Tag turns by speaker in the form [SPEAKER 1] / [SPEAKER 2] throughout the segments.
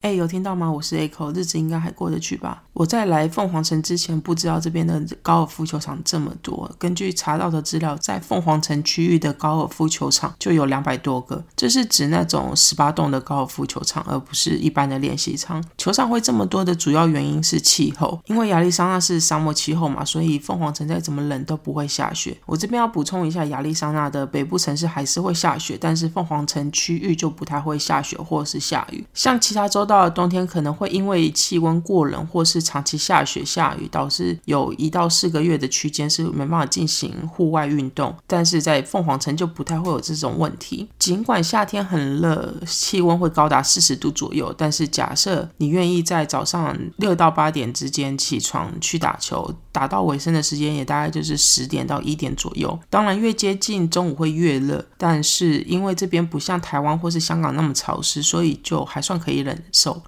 [SPEAKER 1] 哎，有听到吗？我是 Echo，日子应该还过得去吧？我在来凤凰城之前，不知道这边的高尔夫球场这么多。根据查到的资料，在凤凰城区域的高尔夫球场就有两百多个，这是指那种十八洞的高尔夫球场，而不是一般的练习场。球场会这么多的主要原因是气候，因为亚利桑那是沙漠气候嘛，所以凤凰城再怎么冷都不会下雪。我这边要补充一下，亚利桑那的北部城市还是会下雪，但是凤凰城区域就不太会下雪或是下雨，像其他州。到了冬天可能会因为气温过冷或是长期下雪下雨，导致有一到四个月的区间是没办法进行户外运动。但是在凤凰城就不太会有这种问题。尽管夏天很热，气温会高达四十度左右，但是假设你愿意在早上六到八点之间起床去打球，打到尾声的时间也大概就是十点到一点左右。当然越接近中午会越热，但是因为这边不像台湾或是香港那么潮湿，所以就还算可以忍。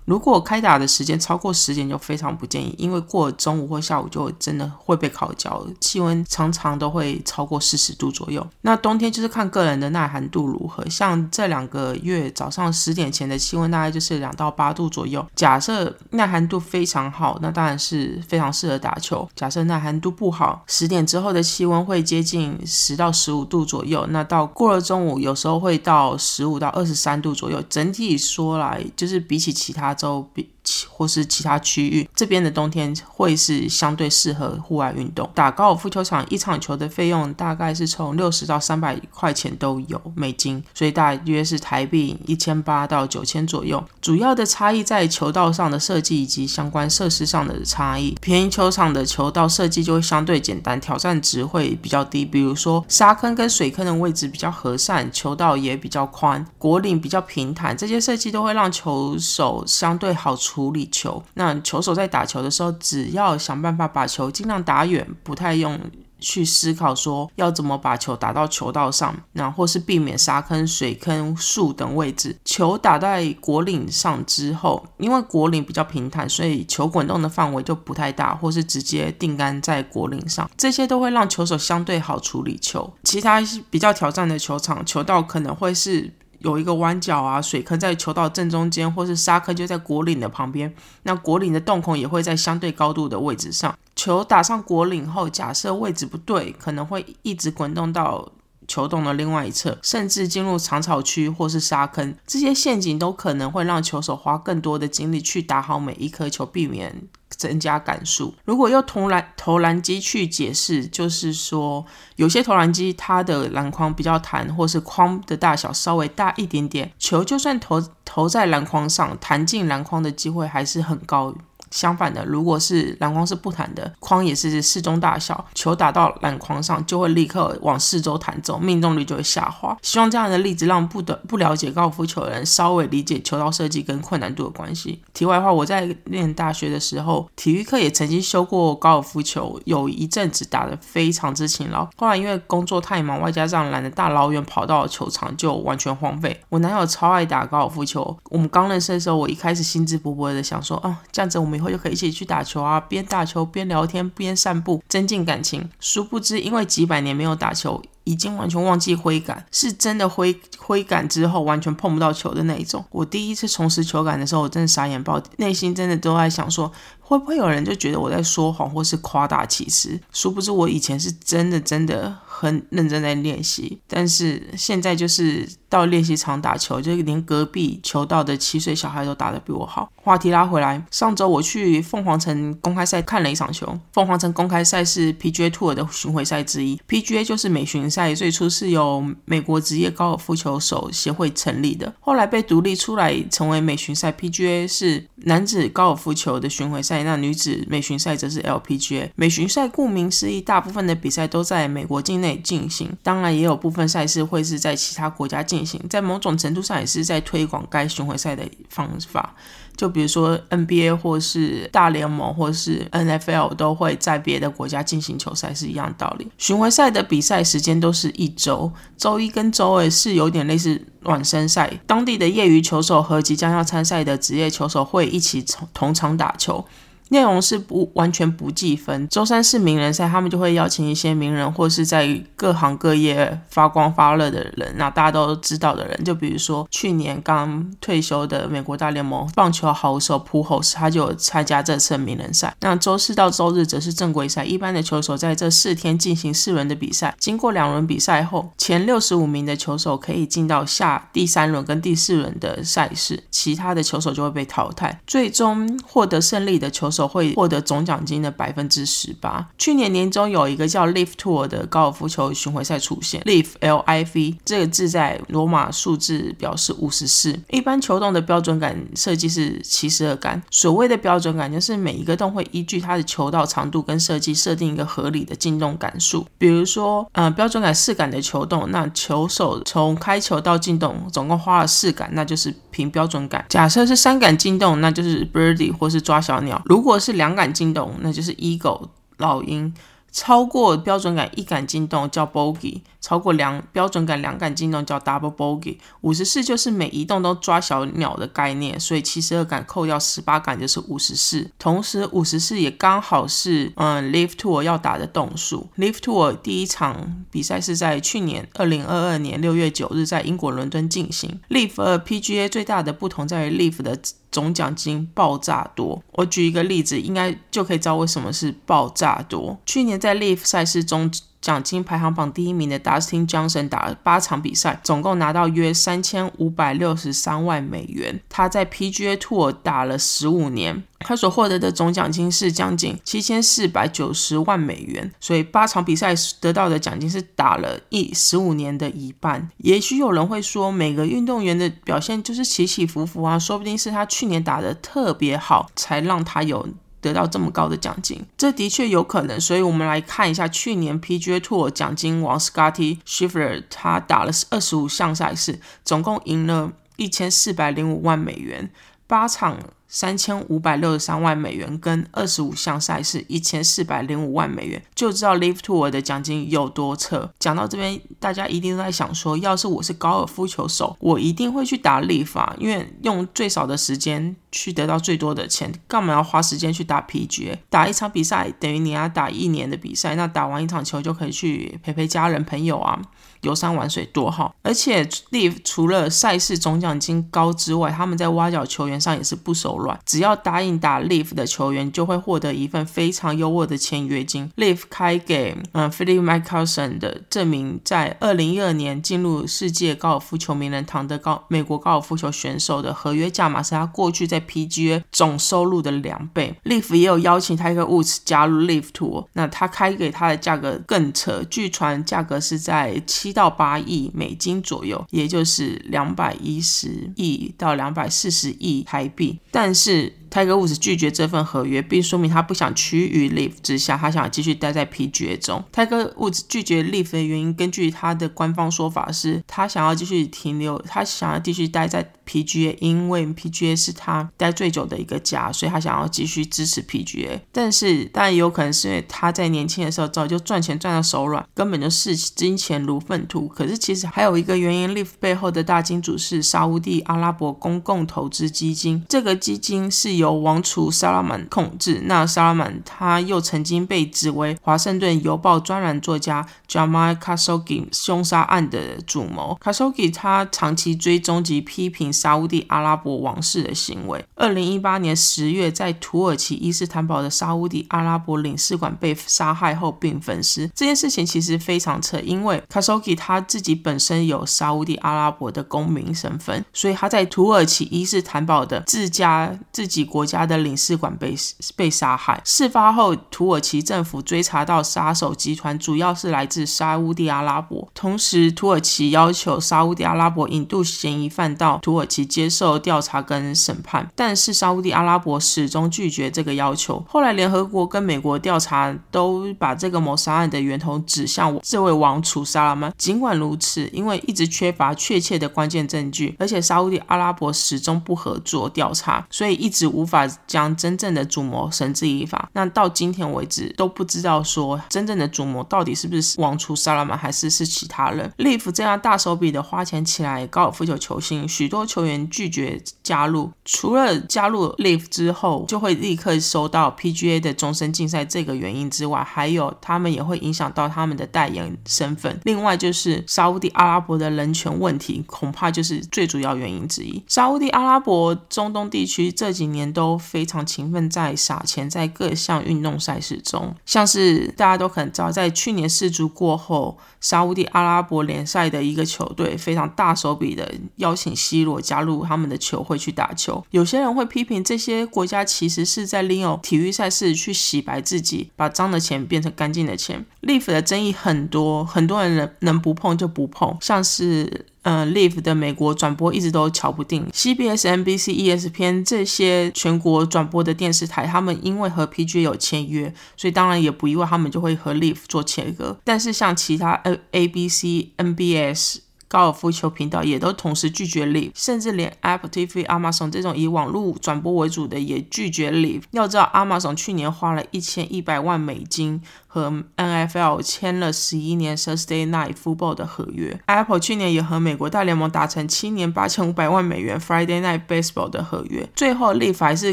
[SPEAKER 1] 如果开打的时间超过十点，就非常不建议，因为过中午或下午就真的会被烤焦，气温常常都会超过四十度左右。那冬天就是看个人的耐寒度如何，像这两个月早上十点前的气温大概就是两到八度左右。假设耐寒度非常好，那当然是非常适合打球。假设耐寒度不好，十点之后的气温会接近十到十五度左右，那到过了中午，有时候会到十五到二十三度左右。整体说来，就是比起。其他周边或是其他区域，这边的冬天会是相对适合户外运动。打高尔夫球场一场球的费用大概是从六十到三百块钱都有美金，所以大约是台币一千八到九千左右。主要的差异在球道上的设计以及相关设施上的差异。便宜球场的球道设计就会相对简单，挑战值会比较低。比如说沙坑跟水坑的位置比较和善，球道也比较宽，果岭比较平坦，这些设计都会让球手相对好处处理球。那球手在打球的时候，只要想办法把球尽量打远，不太用。去思考说要怎么把球打到球道上，那或是避免沙坑、水坑、树等位置。球打在果岭上之后，因为果岭比较平坦，所以球滚动的范围就不太大，或是直接定杆在果岭上，这些都会让球手相对好处理球。其他比较挑战的球场，球道可能会是。有一个弯角啊，水坑在球道正中间，或是沙坑就在果岭的旁边。那果岭的洞孔也会在相对高度的位置上。球打上果岭后，假设位置不对，可能会一直滚动到球洞的另外一侧，甚至进入长草区或是沙坑。这些陷阱都可能会让球手花更多的精力去打好每一颗球，避免。增加杆数。如果用投篮投篮机去解释，就是说，有些投篮机它的篮筐比较弹，或是框的大小稍微大一点点，球就算投投在篮筐上，弹进篮筐的机会还是很高。相反的，如果是篮筐是不弹的，框也是适中大小，球打到篮筐上就会立刻往四周弹走，命中率就会下滑。希望这样的例子让不得不了解高尔夫球的人稍微理解球道设计跟困难度的关系。题外话，我在念大学的时候，体育课也曾经修过高尔夫球，有一阵子打得非常之勤劳。后来因为工作太忙，外加上懒得大老远跑到球场，就完全荒废。我男友超爱打高尔夫球，我们刚认识的时候，我一开始兴致勃勃的想说，哦，这样子我们。以后就可以一起去打球啊，边打球边聊天边散步，增进感情。殊不知，因为几百年没有打球，已经完全忘记挥杆，是真的挥挥杆之后完全碰不到球的那一种。我第一次重拾球感的时候，我真的傻眼爆，内心真的都在想说，会不会有人就觉得我在说谎或是夸大其词？殊不知，我以前是真的真的很认真在练习，但是现在就是。到练习场打球，就连隔壁球道的七岁小孩都打得比我好。话题拉回来，上周我去凤凰城公开赛看了一场球。凤凰城公开赛是 PGA Tour 的巡回赛之一。PGA 就是美巡赛，最初是由美国职业高尔夫球手协会成立的，后来被独立出来成为美巡赛。PGA 是男子高尔夫球的巡回赛，那女子美巡赛则是 LPGA。美巡赛顾名思义，大部分的比赛都在美国境内进行，当然也有部分赛事会是在其他国家进行。在某种程度上也是在推广该巡回赛的方法，就比如说 NBA 或是大联盟或是 NFL 都会在别的国家进行球赛是一样道理。巡回赛的比赛时间都是一周，周一跟周二是有点类似暖身赛，当地的业余球手和即将要参赛的职业球手会一起同场打球。内容是不完全不计分。周三是名人赛，他们就会邀请一些名人或是在各行各业发光发热的人，那大家都知道的人，就比如说去年刚退休的美国大联盟棒球好手普侯斯，他就参加这次名人赛。那周四到周日则是正规赛，一般的球手在这四天进行四轮的比赛，经过两轮比赛后，前六十五名的球手可以进到下第三轮跟第四轮的赛事，其他的球手就会被淘汰。最终获得胜利的球手会获得总奖金的百分之十八。去年年中有一个叫 Live Tour 的高尔夫球巡回赛出现，Live L I V 这个字在罗马数字表示五十四。一般球洞的标准杆设计是七十二杆，所谓的标准杆就是每一个洞会依据它的球道长度跟设计设定一个合理的进洞杆数。比如说，呃，标准杆四杆的球洞，那球手从开球到进洞总共花了四杆，那就是凭标准杆。假设是三杆进洞，那就是 birdie 或是抓小鸟。如果如果是两杆进洞，那就是 eagle 老鹰。超过标准杆一杆进洞叫 bogey，超过两标准杆两杆进洞叫 double bogey。五十四就是每一洞都抓小鸟的概念，所以七十二杆扣掉十八杆就是五十四。同时五十四也刚好是嗯 live tour 要打的洞数。live tour 第一场比赛是在去年二零二二年六月九日在英国伦敦进行。live 和 PGA 最大的不同在于 live 的。总奖金爆炸多，我举一个例子，应该就可以知道为什么是爆炸多。去年在 Live 赛事中。奖金排行榜第一名的 Dustin Johnson 打了八场比赛，总共拿到约三千五百六十三万美元。他在 PGA Tour 打了十五年，他所获得的总奖金是将近七千四百九十万美元。所以八场比赛得到的奖金是打了一十五年的一半。也许有人会说，每个运动员的表现就是起起伏伏啊，说不定是他去年打的特别好，才让他有。得到这么高的奖金，这的确有可能。所以，我们来看一下去年 PGA Tour 奖金王 Scotty Scheffler，他打了二十五项赛事，总共赢了一千四百零五万美元，八场。三千五百六十三万美元跟二十五项赛事一千四百零五万美元，就知道 Live Tour 的奖金有多扯。讲到这边，大家一定都在想说，要是我是高尔夫球手，我一定会去打 Live，因为用最少的时间去得到最多的钱，干嘛要花时间去打 PGA？打一场比赛等于你要打一年的比赛，那打完一场球就可以去陪陪家人朋友啊，游山玩水多好。而且 Live 除了赛事总奖金高之外，他们在挖角球员上也是不手软。只要答应打 Live 的球员，就会获得一份非常优渥的签约金。Live 开给嗯 Philip Mickelson 的证明，在二零一二年进入世界高尔夫球名人堂的高美国高尔夫球选手的合约价码是他过去在 PGA 总收入的两倍。Live 也有邀请 Tiger Woods 加入 Live Tour，那他开给他的价格更扯，据传价格是在七到八亿美金左右，也就是两百一十亿到两百四十亿台币，但。是。泰戈伍兹拒绝这份合约，并说明他不想趋于 Live 之下，他想继续待在 PGA 中。泰戈伍兹拒绝 Live 的原因，根据他的官方说法是，他想要继续停留，他想要继续待在 PGA，因为 PGA 是他待最久的一个家，所以他想要继续支持 PGA。但是，当然也有可能是因为他在年轻的时候早就赚钱赚到手软，根本就视金钱如粪土。可是，其实还有一个原因，Live 背后的大金主是沙地阿拉伯公共投资基金，这个基金是由由王储萨拉曼控制。那萨拉曼他又曾经被指为《华盛顿邮报》专栏作家 Jamal Khashoggi 凶杀案的主谋。Khashoggi 他长期追踪及批评沙地阿拉伯王室的行为。二零一八年十月，在土耳其伊斯坦堡的沙地阿拉伯领事馆被杀害后并焚尸。这件事情其实非常扯，因为 Khashoggi 他自己本身有沙地阿拉伯的公民身份，所以他在土耳其伊斯坦堡的自家自己。国家的领事馆被被杀害。事发后，土耳其政府追查到杀手集团主要是来自沙乌地阿拉伯，同时土耳其要求沙乌地阿拉伯引渡嫌疑犯到土耳其接受调查跟审判，但是沙乌地阿拉伯始终拒绝这个要求。后来，联合国跟美国调查都把这个谋杀案的源头指向这位王储萨拉曼。尽管如此，因为一直缺乏确切的关键证据，而且沙乌地阿拉伯始终不合作调查，所以一直无。无法将真正的主谋绳之以法。那到今天为止都不知道说真正的主谋到底是不是王储萨拉曼，还是是其他人。利弗这样大手笔的花钱起来高尔夫球球星，许多球员拒绝加入。除了加入 Live 之后就会立刻收到 PGA 的终身竞赛这个原因之外，还有他们也会影响到他们的代言身份。另外就是沙地阿拉伯的人权问题，恐怕就是最主要原因之一。沙地阿拉伯中东地区这几年都非常勤奋在撒钱在各项运动赛事中，像是大家都可能知道，在去年世足过后，沙地阿拉伯联赛的一个球队非常大手笔的邀请 C 罗加入他们的球会去打球。有些人会批评这些国家其实是在利用体育赛事去洗白自己，把脏的钱变成干净的钱。Live 的争议很多，很多人能能不碰就不碰，像是。嗯，Live 的美国转播一直都瞧不定，CBS、NBC、ESPN 这些全国转播的电视台，他们因为和 PG 有签约，所以当然也不意外，他们就会和 Live 做切割。但是像其他 A、ABC、NBS 高尔夫球频道也都同时拒绝 Live，甚至连 Apple TV、Amazon 这种以网络转播为主的也拒绝 Live。要知道，Amazon 去年花了一千一百万美金。和 NFL 签了十一年 Thursday Night Football 的合约，Apple 去年也和美国大联盟达成七年八千五百万美元 Friday Night Baseball 的合约，最后 Live 还是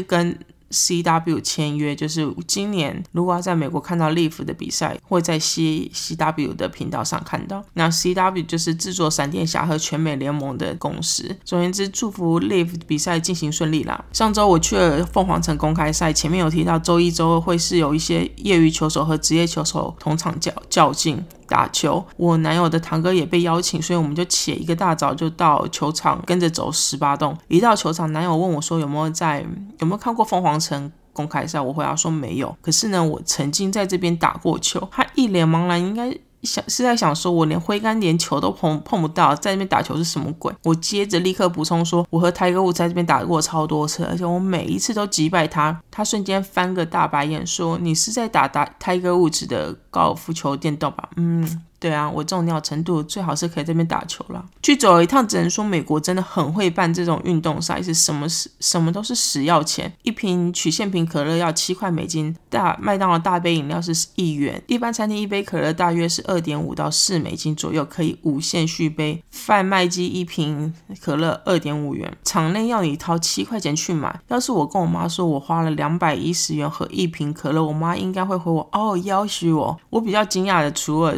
[SPEAKER 1] 跟。CW 签约就是今年，如果要在美国看到 Live 的比赛，会在 C CW 的频道上看到。那 CW 就是制作闪电侠和全美联盟的公司。总而言之，祝福 Live 比赛进行顺利啦。上周我去了凤凰城公开赛，前面有提到周一周二会是有一些业余球手和职业球手同场较较劲。打球，我男友的堂哥也被邀请，所以我们就起一个大早就到球场跟着走十八洞。一到球场，男友问我说有没有在有没有看过凤凰城公开赛，我回答说没有。可是呢，我曾经在这边打过球。他一脸茫然，应该。想是在想说，我连挥杆连球都碰碰不到，在那边打球是什么鬼？我接着立刻补充说，我和泰戈伍在这边打过超多次，而且我每一次都击败他。他瞬间翻个大白眼，说：“你是在打打泰戈伍兹的高尔夫球电动吧？”嗯。对啊，我这种尿程度最好是可以在这边打球了。去走一趟，只能说美国真的很会办这种运动赛事，什么是什么都是死要钱。一瓶曲线瓶可乐要七块美金，大麦当劳大杯饮料是一元，一般餐厅一杯可乐大约是二点五到四美金左右，可以无限续杯。贩卖机一瓶可乐二点五元，场内要你掏七块钱去买。要是我跟我妈说我花了两百一十元喝一瓶可乐，我妈应该会回我哦，要许我。我比较惊讶的，除了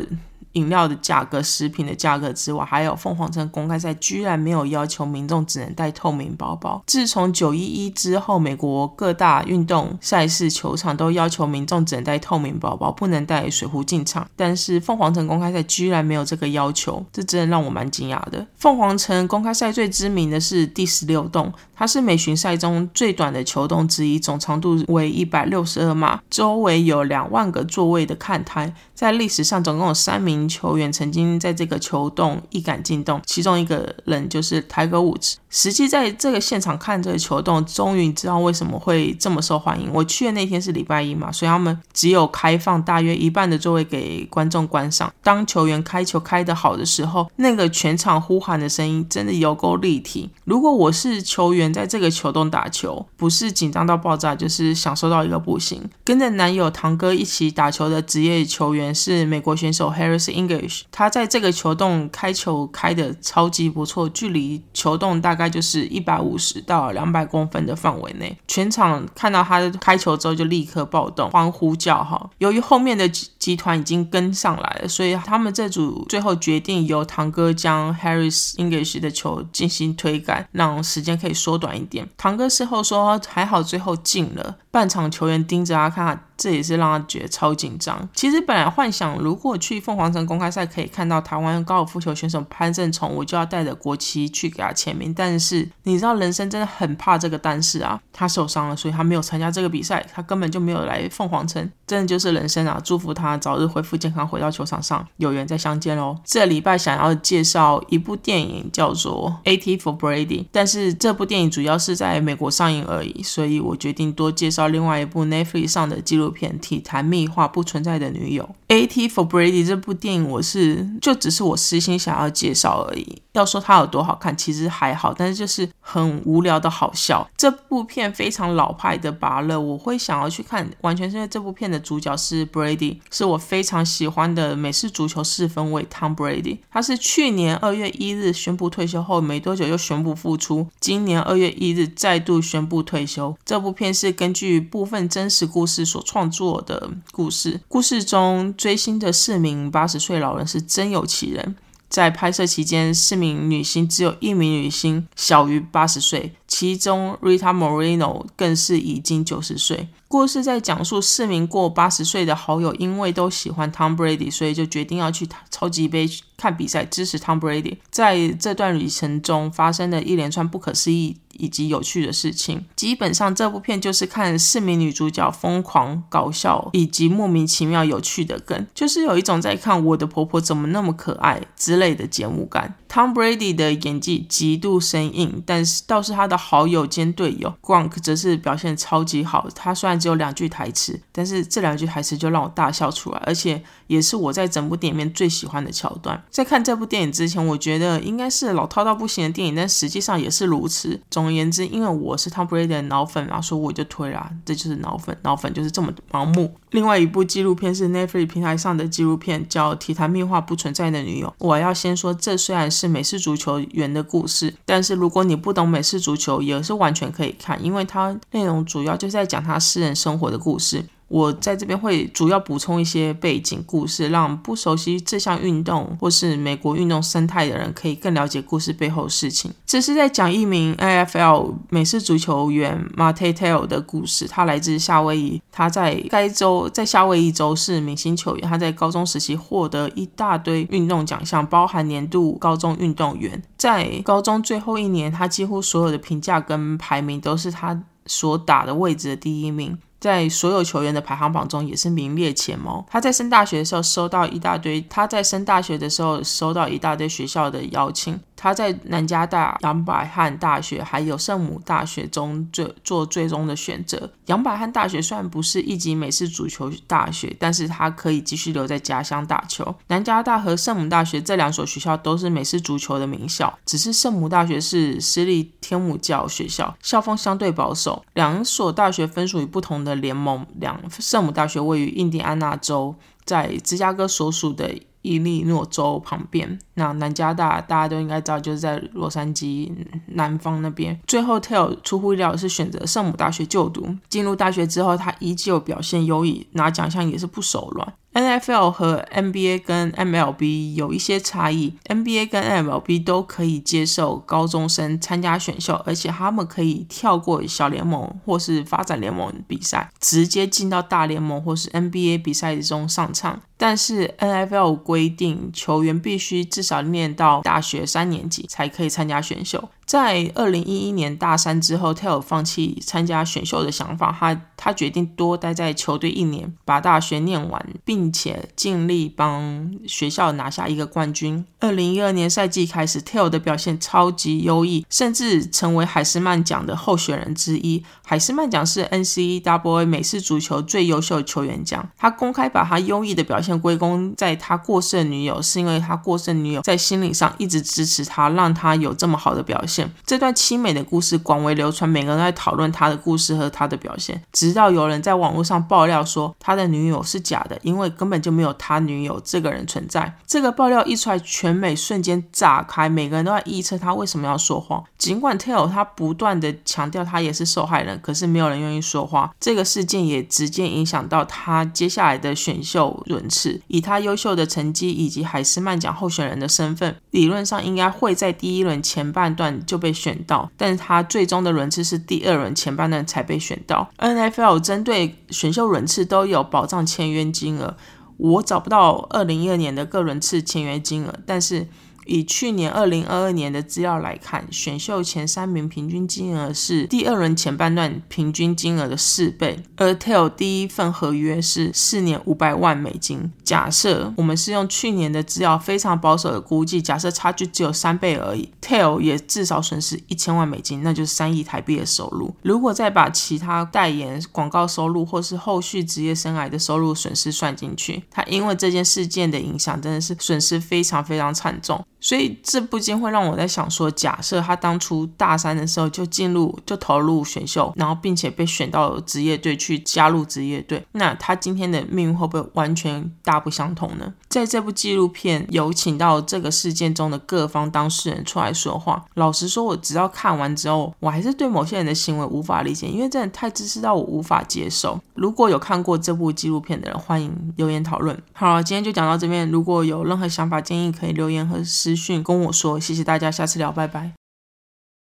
[SPEAKER 1] 饮料的价格、食品的价格之外，还有凤凰城公开赛居然没有要求民众只能带透明包包。自从九一一之后，美国各大运动赛事球场都要求民众只能带透明包包，不能带水壶进场。但是凤凰城公开赛居然没有这个要求，这真的让我蛮惊讶的。凤凰城公开赛最知名的是第十六洞，它是美巡赛中最短的球洞之一，总长度为一百六十二码，周围有两万个座位的看台。在历史上，总共有三名球员曾经在这个球洞一杆进洞，其中一个人就是泰戈伍兹。实际在这个现场看这个球洞，终于知道为什么会这么受欢迎。我去的那天是礼拜一嘛，所以他们只有开放大约一半的座位给观众观赏。当球员开球开得好的时候，那个全场呼喊的声音真的有够立体。如果我是球员，在这个球洞打球，不是紧张到爆炸，就是享受到一个不行。跟着男友堂哥一起打球的职业球员是美国选手 Harris English，他在这个球洞开球开的超级不错，距离球洞大概。就是一百五十到两百公分的范围内，全场看到他开球之后就立刻暴动，欢呼叫哈。由于后面的集团已经跟上来了，所以他们这组最后决定由堂哥将 Harris English 的球进行推杆，让时间可以缩短一点。堂哥事后说还好最后进了，半场球员盯着他看。这也是让他觉得超紧张。其实本来幻想，如果去凤凰城公开赛可以看到台湾高尔夫球选手潘正崇，我就要带着国旗去给他签名。但是你知道，人生真的很怕这个但是啊。他受伤了，所以他没有参加这个比赛，他根本就没有来凤凰城。真的就是人生啊！祝福他早日恢复健康，回到球场上，有缘再相见喽。这礼拜想要介绍一部电影，叫做《A.T. for Brady》，但是这部电影主要是在美国上映而已，所以我决定多介绍另外一部 Netflix 上的纪录。片体坛秘话不存在的女友。A.T. for Brady 这部电影，我是就只是我私心想要介绍而已。要说它有多好看，其实还好，但是就是很无聊的好笑。这部片非常老派的拔乐，我会想要去看，完全是因为这部片的主角是 Brady，是我非常喜欢的美式足球四分卫 Tom Brady。他是去年二月一日宣布退休后没多久又宣布复出，今年二月一日再度宣布退休。这部片是根据部分真实故事所创作的故事，故事中追星的四名八十岁老人是真有其人。在拍摄期间，四名女星只有一名女星小于八十岁，其中 Rita Moreno 更是已经九十岁。故事在讲述四名过八十岁的好友，因为都喜欢 Tom Brady，所以就决定要去超级杯看比赛，支持 Tom Brady。在这段旅程中发生的一连串不可思议。以及有趣的事情，基本上这部片就是看四名女主角疯狂搞笑以及莫名其妙有趣的梗，就是有一种在看我的婆婆怎么那么可爱之类的节目感。Tom Brady 的演技极度生硬，但是倒是他的好友兼队友 Gronk 则是表现超级好。他虽然只有两句台词，但是这两句台词就让我大笑出来，而且也是我在整部电影里面最喜欢的桥段。在看这部电影之前，我觉得应该是老套到不行的电影，但实际上也是如此。总总而言之，因为我是 Tom Brady 的脑粉，然后说我就推啦，这就是脑粉，脑粉就是这么盲目。另外一部纪录片是 Netflix 平台上的纪录片，叫《体坛秘话不存在的女友》。我要先说，这虽然是美式足球员的故事，但是如果你不懂美式足球，也是完全可以看，因为它内容主要就是在讲他私人生活的故事。我在这边会主要补充一些背景故事，让不熟悉这项运动或是美国运动生态的人可以更了解故事背后事情。这是在讲一名 NFL 美式足球员 Marty t a l 的故事。他来自夏威夷，他在该州在夏威夷州是明星球员。他在高中时期获得一大堆运动奖项，包含年度高中运动员。在高中最后一年，他几乎所有的评价跟排名都是他所打的位置的第一名。在所有球员的排行榜中也是名列前茅。他在升大学的时候收到一大堆，他在升大学的时候收到一大堆学校的邀请。他在南加大、杨百翰大学还有圣母大学中最做最终的选择。杨百翰大学虽然不是一级美式足球大学，但是他可以继续留在家乡打球。南加大和圣母大学这两所学校都是美式足球的名校，只是圣母大学是私立天母教学校，校风相对保守。两所大学分属于不同的联盟。两圣母大学位于印第安纳州，在芝加哥所属的。伊利诺州旁边，那南加大大家都应该知道，就是在洛杉矶南方那边。最后，Tell 出乎意料是选择圣母大学就读。进入大学之后，他依旧表现优异，拿奖项也是不手软。N.F.L 和 N.B.A 跟 M.L.B 有一些差异，N.B.A 跟 M.L.B 都可以接受高中生参加选秀，而且他们可以跳过小联盟或是发展联盟比赛，直接进到大联盟或是 N.B.A 比赛中上场。但是 N.F.L 规定球员必须至少念到大学三年级才可以参加选秀。在二零一一年大三之后，Taylor 放弃参加选秀的想法，他他决定多待在球队一年，把大学念完，并且尽力帮学校拿下一个冠军。二零一二年赛季开始，Taylor 的表现超级优异，甚至成为海斯曼奖的候选人之一。海斯曼奖是 NCAA 美式足球最优秀球员奖。他公开把他优异的表现归功在他过世的女友，是因为他过世的女友在心理上一直支持他，让他有这么好的表现。这段凄美的故事广为流传，每个人都在讨论他的故事和他的表现。直到有人在网络上爆料说他的女友是假的，因为根本就没有他女友这个人存在。这个爆料一出来，全美瞬间炸开，每个人都在臆测他为什么要说谎。尽管 t a y l o 他不断的强调他也是受害人，可是没有人愿意说话。这个事件也直接影响到他接下来的选秀轮次。以他优秀的成绩以及海斯曼奖候选人的身份，理论上应该会在第一轮前半段就。被选到，但是他最终的轮次是第二轮前半段才被选到。NFL 针对选秀轮次都有保障签约金额，我找不到二零一二年的各轮次签约金额，但是以去年二零二二年的资料来看，选秀前三名平均金额是第二轮前半段平均金额的四倍，而 Tail 第一份合约是四年五百万美金。假设我们是用去年的资料非常保守的估计，假设差距只有三倍而已，Tail 也至少损失一千万美金，那就是三亿台币的收入。如果再把其他代言广告收入或是后续职业生涯的收入损失算进去，他因为这件事件的影响，真的是损失非常非常惨重。所以这不禁会让我在想说，假设他当初大三的时候就进入就投入选秀，然后并且被选到职业队去加入职业队，那他今天的命运会不会完全大不相同呢？在这部纪录片有请到这个事件中的各方当事人出来说话。老实说，我直到看完之后，我还是对某些人的行为无法理解，因为真的太自私到我无法接受。如果有看过这部纪录片的人，欢迎留言讨论。好了，今天就讲到这边。如果有任何想法建议，可以留言和私讯跟我说。谢谢大家，下次聊，拜拜。